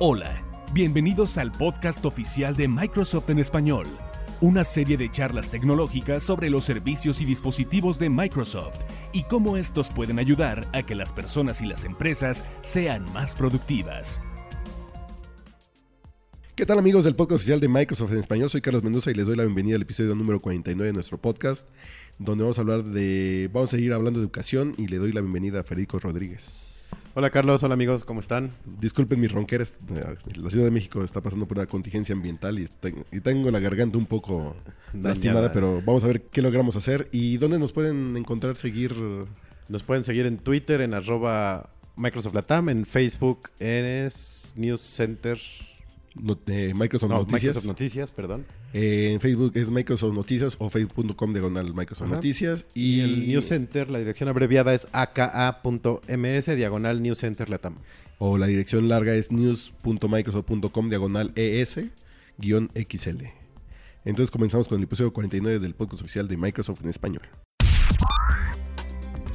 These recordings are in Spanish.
Hola, bienvenidos al podcast oficial de Microsoft en español, una serie de charlas tecnológicas sobre los servicios y dispositivos de Microsoft y cómo estos pueden ayudar a que las personas y las empresas sean más productivas. ¿Qué tal amigos del podcast oficial de Microsoft en español? Soy Carlos Mendoza y les doy la bienvenida al episodio número 49 de nuestro podcast, donde vamos a hablar de, vamos a seguir hablando de educación y le doy la bienvenida a Federico Rodríguez. Hola Carlos, hola amigos, ¿cómo están? Disculpen mis ronqueras, la Ciudad de México está pasando por una contingencia ambiental y, y tengo la garganta un poco lastimada, pero vamos a ver qué logramos hacer. Y dónde nos pueden encontrar, seguir. Nos pueden seguir en Twitter, en arroba Microsoft Latam, en Facebook, en News Center Microsoft Noticias. Microsoft Noticias, perdón. Eh, en Facebook es Microsoft Noticias o facebook.com diagonal Microsoft Noticias. Y, el News Center, la dirección abreviada es aka.ms diagonal News Center Latam. O la dirección larga es news.microsoft.com diagonal es guion XL. Entonces comenzamos con el episodio 49 del podcast oficial de Microsoft en español.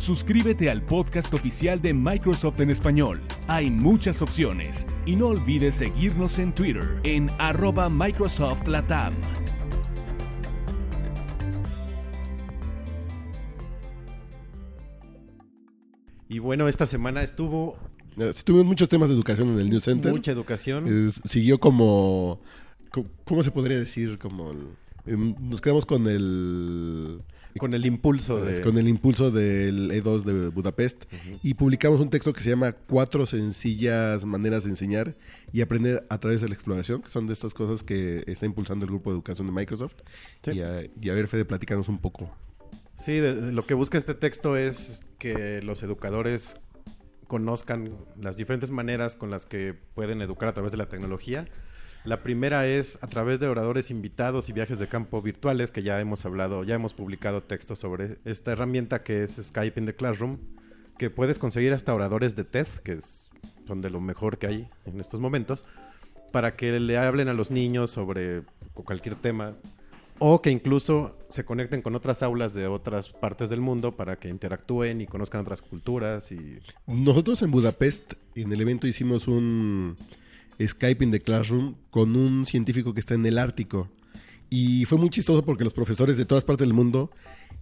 Suscríbete al podcast oficial de Microsoft en español. Hay muchas opciones y no olvides seguirnos en Twitter en arroba Microsoft Latam. Y bueno, esta semana estuvo... Eh, tuvimos muchos temas de educación en el News Center. Mucha educación. siguió como... ¿Cómo se podría decir? Como... Em, nos quedamos con el con el impulso de... Con el impulso del E2 de Budapest. Y publicamos un texto que se llama Cuatro sencillas maneras de enseñar y aprender a través de la exploración, que son de estas cosas que está impulsando el grupo de educación de Microsoft. Y, a, ver, Fede, platícanos un poco. Sí, lo que busca este texto es que los educadores conozcan las diferentes maneras con las que pueden educar a través de la tecnología la primera es a través de oradores invitados y viajes de campo virtuales, que ya hemos hablado, ya hemos publicado textos sobre esta herramienta que es Skype in the Classroom, que puedes conseguir hasta oradores de TED, que son de lo mejor que hay en estos momentos, para que le hablen a los niños sobre cualquier tema o que incluso se conecten con otras aulas de otras partes del mundo para que interactúen y conozcan otras culturas y nosotros en Budapest en el evento hicimos un Skype in the Classroom con un científico que está en el Ártico. Y fue muy chistoso porque los profesores de todas partes del mundo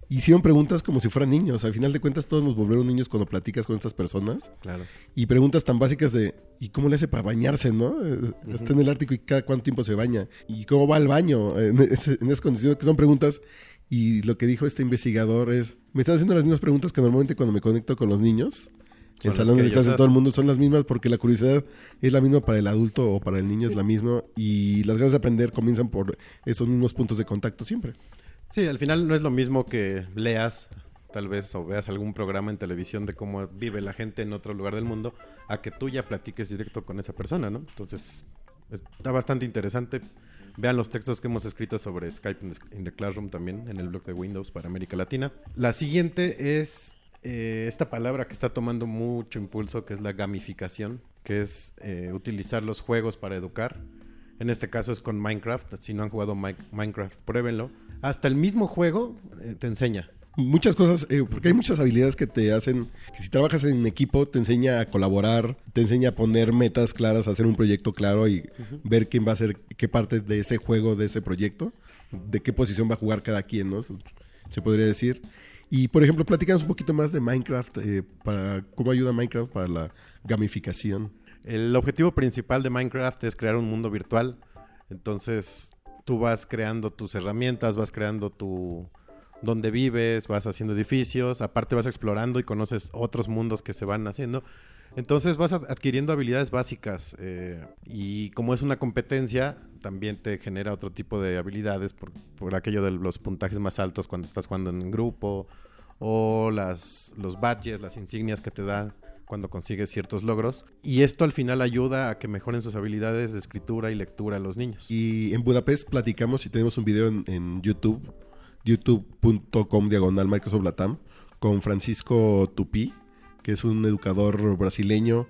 hicieron preguntas como si fueran niños. Al final de cuentas, todos nos volvieron niños cuando platicas con estas personas. Claro. Y preguntas tan básicas de ¿y cómo le hace para bañarse, no? Eh, está en el Ártico y cada cuánto tiempo se baña. ¿Y cómo va al baño? En, esas condiciones que son preguntas. Y lo que dijo este investigador es, me están haciendo las mismas preguntas que normalmente cuando me conecto con los niños el salón de clases de todo el mundo son las mismas porque la curiosidad es la misma para el adulto o para el niño es la misma y las ganas de aprender comienzan por esos mismos puntos de contacto siempre. Sí, al final no es lo mismo que leas tal vez o veas algún programa en televisión de cómo vive la gente en otro lugar del mundo a que tú ya platiques directo con esa persona, ¿no? Entonces, está bastante interesante. Vean los textos que hemos escrito sobre Skype in the Classroom también en el blog de Windows para América Latina. La siguiente es eh, esta palabra que está tomando mucho impulso, que es la gamificación, que es eh, utilizar los juegos para educar. En este caso es con Minecraft. Si no han jugado Minecraft, pruébenlo. Hasta el mismo juego eh, te enseña. Muchas cosas, porque hay muchas habilidades que te hacen, que si trabajas en equipo te enseña a colaborar, te enseña a poner metas claras, a hacer un proyecto claro y ver quién va a hacer qué parte de ese juego, de ese proyecto, de qué posición va a jugar cada quien, ¿no? Se podría decir. Y, por ejemplo, platícanos un poquito más de Minecraft, eh, para cómo ayuda Minecraft para la gamificación. El objetivo principal de Minecraft es crear un mundo virtual. Entonces, tú vas creando tus herramientas, vas creando tu donde vives, vas haciendo edificios, aparte vas explorando y conoces otros mundos que se van haciendo. Entonces vas adquiriendo habilidades básicas eh, y como es una competencia, también te genera otro tipo de habilidades por, por, aquello de los puntajes más altos cuando estás jugando en grupo o las, los badges, las insignias que te dan cuando consigues ciertos logros. Y esto al final ayuda a que mejoren sus habilidades de escritura y lectura a los niños. Y en Budapest platicamos y tenemos un video en, en YouTube, youtube.com diagonal Microsoft Latam, con Francisco Tupí que es un educador brasileño,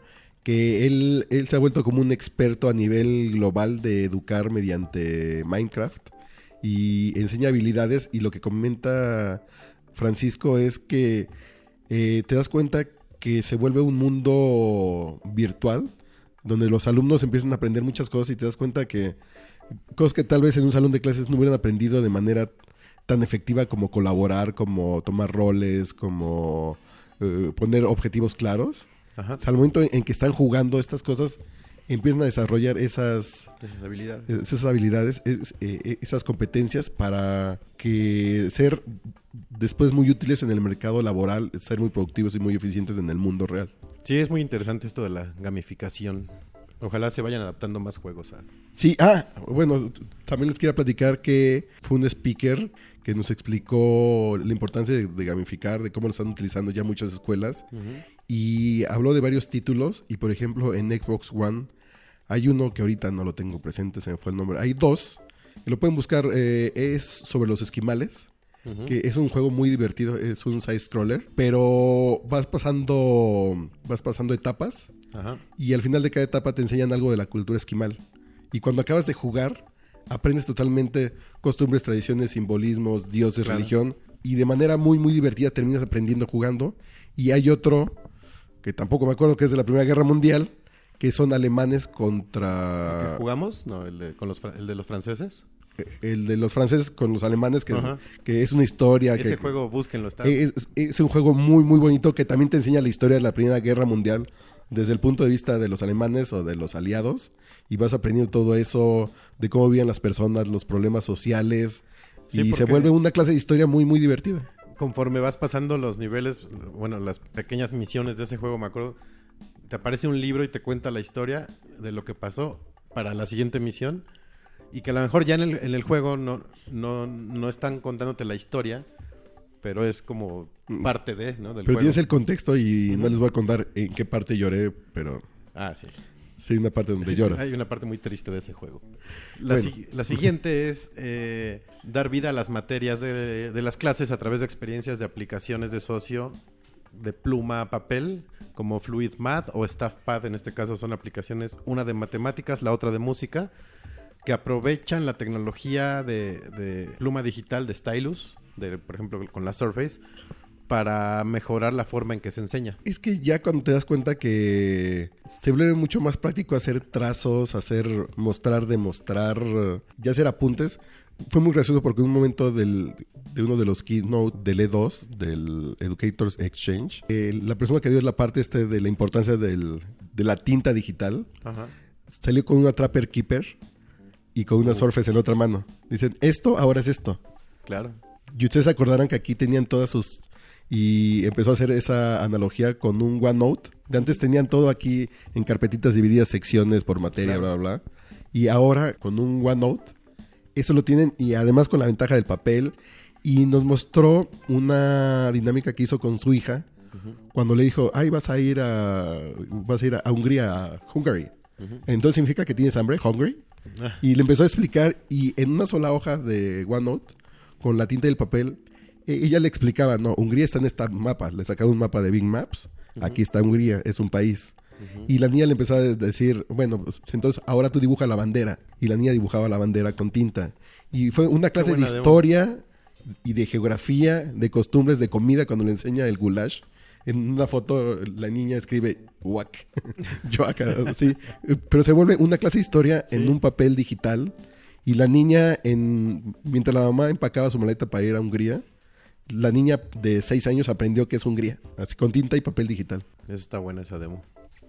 que él, él se ha vuelto como un experto a nivel global de educar mediante Minecraft y enseña habilidades y lo que comenta Francisco es que eh, te das cuenta que se vuelve un mundo virtual donde los alumnos empiezan a aprender muchas cosas y te das cuenta que cosas que tal vez en un salón de clases no hubieran aprendido de manera tan efectiva como colaborar, como tomar roles, como eh, poner objetivos claros. Ajá. Al momento en que están jugando estas cosas, empiezan a desarrollar esas, Esas habilidades. esas habilidades, es- eh, eh, esas competencias para que ser después muy útiles en el mercado laboral, ser muy productivos y muy eficientes en el mundo real. Sí, es muy interesante esto de la gamificación. Ojalá se vayan adaptando más juegos a... Sí, ah, bueno, también les quiero platicar que fue un speaker que nos explicó la importancia de, de gamificar, de cómo lo están utilizando ya muchas escuelas y habló de varios títulos y por ejemplo en Xbox One hay uno que ahorita no lo tengo presente, se me fue el nombre. Hay dos, que lo pueden buscar, eh, es sobre los esquimales, que es un juego muy divertido, es un side scroller, pero vas pasando vas pasando etapas Ajá. y al final de cada etapa te enseñan algo de la cultura esquimal. Y cuando acabas de jugar, aprendes totalmente costumbres, tradiciones, simbolismos, dioses, Claro. religión. Y de manera muy, muy divertida terminas aprendiendo jugando. Y hay otro, que tampoco me acuerdo que es de la Primera Guerra Mundial, que son alemanes ¿Qué contra jugamos? No, el de, con los, el de los franceses. el de los franceses con los alemanes, que, es, que es una historia. Ese que, juego, búsquenlo. Está... es, es un juego muy, muy bonito que también te enseña la historia de la Primera Guerra Mundial desde el punto de vista de los alemanes o de los aliados. Y vas aprendiendo todo eso, de cómo vivían las personas, los problemas sociales. Sí, y se vuelve una clase de historia muy, muy divertida. Conforme vas pasando los niveles, bueno, las pequeñas misiones de ese juego, me acuerdo, te aparece un libro y te cuenta la historia de lo que pasó para la siguiente misión. Y que a lo mejor ya en el, en el juego no, no, no están contándote la historia, pero es como parte de, ¿no? Del Pero juego. tienes el contexto y no les voy a contar en qué parte lloré, pero Ah, sí. Sí, una parte donde lloras. Hay una parte muy triste de ese juego. La, Bueno. si- la siguiente es eh, dar vida a las materias de, de las clases a través de experiencias de aplicaciones de socio de pluma a papel, como Fluid Math o StaffPad. En este caso son aplicaciones, una de matemáticas, la otra de música, que aprovechan la tecnología de, de pluma digital de Stylus, de, por ejemplo, con la Surface, para mejorar la forma en que se enseña. Es que ya cuando te das cuenta que se vuelve mucho más práctico hacer trazos, hacer mostrar, demostrar, ya hacer apuntes. Fue muy gracioso porque en un momento del, de uno de los keynote del E2, del Educators Exchange, eh, la persona que dio la parte este de la importancia del- de la tinta digital, Ajá. salió con una Trapper Keeper y con una Uh. Surface en la otra mano. Dicen, esto ahora es esto. Claro. Y ustedes se acordarán que aquí tenían todas sus... Y empezó a hacer esa analogía con un OneNote. De antes tenían todo aquí en carpetitas divididas, secciones por materia, Claro. bla, bla, bla. Y ahora con un OneNote, eso lo tienen y además con la ventaja del papel. Y nos mostró una dinámica que hizo con su hija cuando le dijo, ay, vas a ir a, vas a, ir a Hungría, a Hungary. Entonces significa que tienes hambre, hungry. Ah. Y le empezó a explicar y en una sola hoja de OneNote, con la tinta y el papel, e- ella le explicaba, no, Hungría está en este mapa, le sacaba un mapa de Big Maps, aquí está Hungría, es un país. Y la niña le empezó a decir, bueno, pues, entonces ahora tú dibuja la bandera. Y la niña dibujaba la bandera con tinta. Y fue una clase de buena demo. historia y de geografía, de costumbres, de comida, cuando le enseña el goulash. En una foto la niña escribe Wak. Yo acá, sí. Pero se vuelve una clase de historia en un papel digital. Y la niña, en, mientras la mamá empacaba su maleta para ir a Hungría, la niña de seis años aprendió que es Hungría. Así, con tinta y papel digital. Esa está buena esa demo.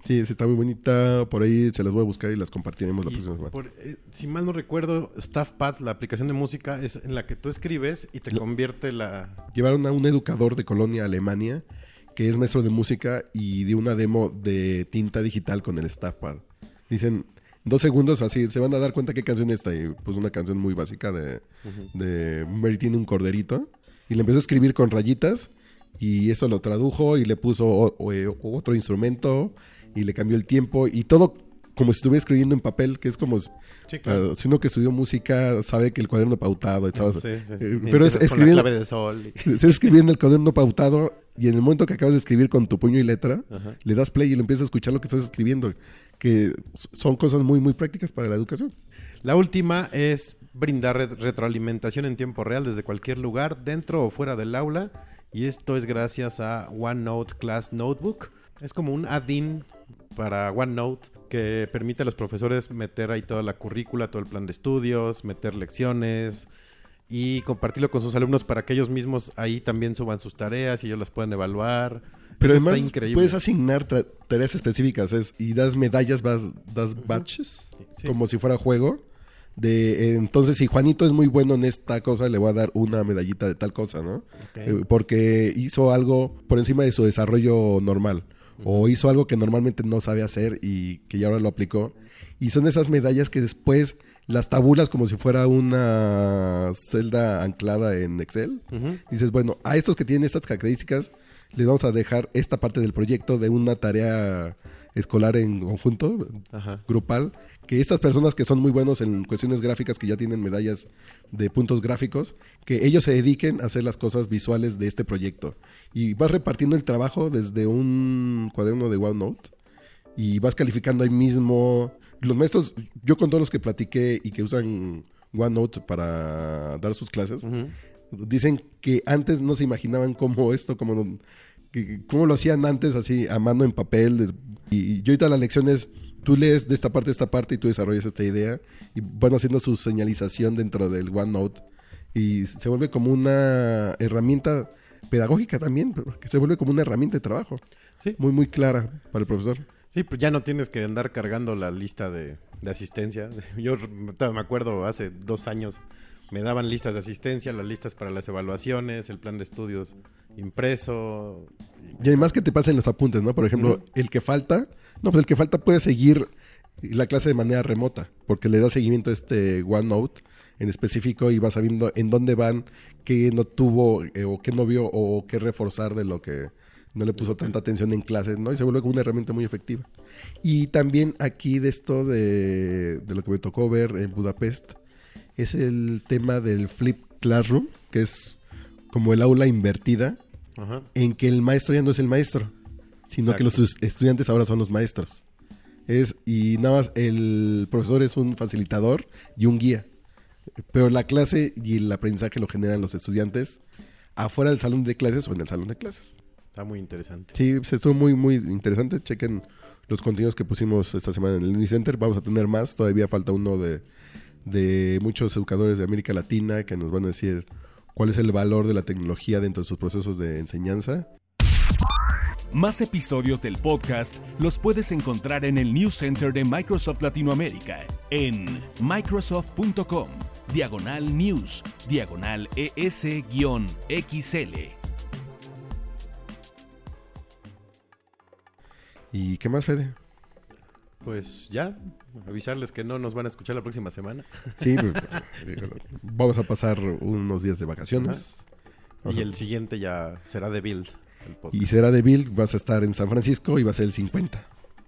Sí, sí, está muy bonita. Por ahí se las voy a buscar y las compartiremos la próxima semana. por- eh, si mal no recuerdo, StaffPad, la aplicación de música, es en la que tú escribes y te convierte la... Llevaron a un educador de Colonia, Alemania, que es maestro de música y dio una demo de tinta digital con el Staffpad. Dicen, dos segundos así, se van a dar cuenta qué canción está. Y pues una canción muy básica de, de Mary tiene un corderito. Y le empezó a escribir con rayitas y eso lo tradujo y le puso o- o- otro instrumento y le cambió el tiempo y todo como si estuviera escribiendo en papel, que es como... Sí, ah, si uno que estudió música sabe que el cuaderno pautado y todo Sí, sí. eh, pero es la escribir clave de sol. y- se escribir en el cuaderno pautado y en el momento que acabas de escribir con tu puño y letra, Ajá. le das play y lo empiezas a escuchar lo que estás escribiendo, que son cosas muy, muy prácticas para la educación. La última es brindar re- retroalimentación en tiempo real desde cualquier lugar, dentro o fuera del aula. Y esto es gracias a OneNote Class Notebook, Es como un add-in para OneNote que permite a los profesores meter ahí toda la currícula, todo el plan de estudios, meter lecciones y compartirlo con sus alumnos para que ellos mismos ahí también suban sus tareas y ellos las puedan evaluar. Pero Eso está además increíble. puedes asignar tareas específicas es- y das medallas, vas, das batches, Sí. como si fuera juego. De, eh, entonces, si Juanito es muy bueno en esta cosa, le voy a dar una medallita de tal cosa, ¿no? Eh, porque hizo algo por encima de su desarrollo normal. O hizo algo que normalmente no sabe hacer y que ya ahora lo aplicó. Y son esas medallas que después las tabulas como si fuera una celda anclada en Excel. Dices, bueno, a estos que tienen estas características, les vamos a dejar esta parte del proyecto de una tarea escolar en conjunto, Ajá. grupal, que estas personas que son muy buenos en cuestiones gráficas, que ya tienen medallas de puntos gráficos, que ellos se dediquen a hacer las cosas visuales de este proyecto. Y vas repartiendo el trabajo desde un cuaderno de OneNote y vas calificando ahí mismo. Los maestros, yo con todos los que platiqué y que usan OneNote para dar sus clases. Dicen que antes no se imaginaban cómo esto, cómo, cómo lo hacían antes así a mano en papel. Y, yo ahorita la lección es, tú lees de esta parte a esta parte y tú desarrollas esta idea y van haciendo su señalización dentro del OneNote y se vuelve como una herramienta pedagógica también, que se vuelve como una herramienta de trabajo. Sí. Muy, muy clara para el profesor. Sí, pues ya no tienes que andar cargando la lista de, de asistencia. Yo me acuerdo hace dos años me daban listas de asistencia, las listas para las evaluaciones, el plan de estudios impreso. Y además que te pasen los apuntes, ¿no? Por ejemplo, el que falta, no, pues el que falta puede seguir la clase de manera remota, porque le da seguimiento a este OneNote en específico y va sabiendo en dónde van, qué no tuvo eh, o qué no vio o qué reforzar de lo que no le puso tanta atención en clases, ¿no? Y se vuelve como una herramienta muy efectiva. Y también aquí de esto de, de lo que me tocó ver en Budapest, es el tema del Flip Classroom, que es como el aula invertida, Ajá. en que el maestro ya no es el maestro, sino que los estudiantes ahora son los maestros. Es, y nada más el profesor es un facilitador y un guía. Pero la clase y el aprendizaje lo generan los estudiantes afuera del salón de clases o en el salón de clases. Está muy interesante. Sí, pues, estuvo muy, muy interesante. Chequen los contenidos que pusimos esta semana en el Unicenter. Vamos a tener más. Todavía falta uno de, de muchos educadores de América Latina que nos van a decir cuál es el valor de la tecnología dentro de sus procesos de enseñanza. Más episodios del podcast los puedes encontrar en el News Center de Microsoft Latinoamérica en microsoft.com, diagonal news, diagonal ES-XL. ¿Y qué más, Fede? Pues ya, avisarles que no nos van a escuchar la próxima semana. Sí, pues, vamos a pasar unos días de vacaciones. Y el siguiente ya será de Build. el podcast. Y será de Build, vas a estar en San Francisco y va a ser el 50.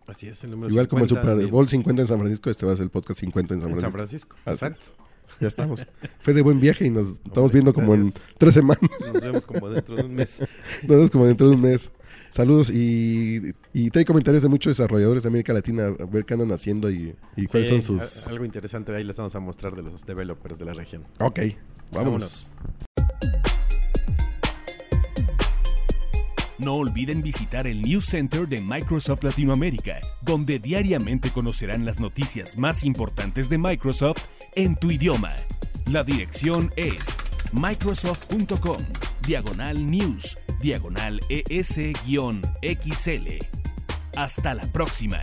Así es, el número Igual como el 50 de Super Build. Bowl 50 en San Francisco, este va a ser el podcast 50 en San En San Francisco. Francisco. Exacto. Ya estamos. Fue de buen viaje y nos estamos viendo como en tres semanas. Nos vemos como dentro de un mes. Nos vemos como dentro de un mes. Saludos y, y trae comentarios de muchos desarrolladores de América Latina a ver qué andan haciendo y, y cuáles Sí, son sus... Algo interesante ahí les vamos a mostrar de los developers de la región. Ok, vámonos. No olviden visitar el News Center de Microsoft Latinoamérica, donde diariamente conocerán las noticias más importantes de Microsoft en tu idioma. La dirección es microsoft.com, diagonal news, diagonal ES-XL. Hasta la próxima.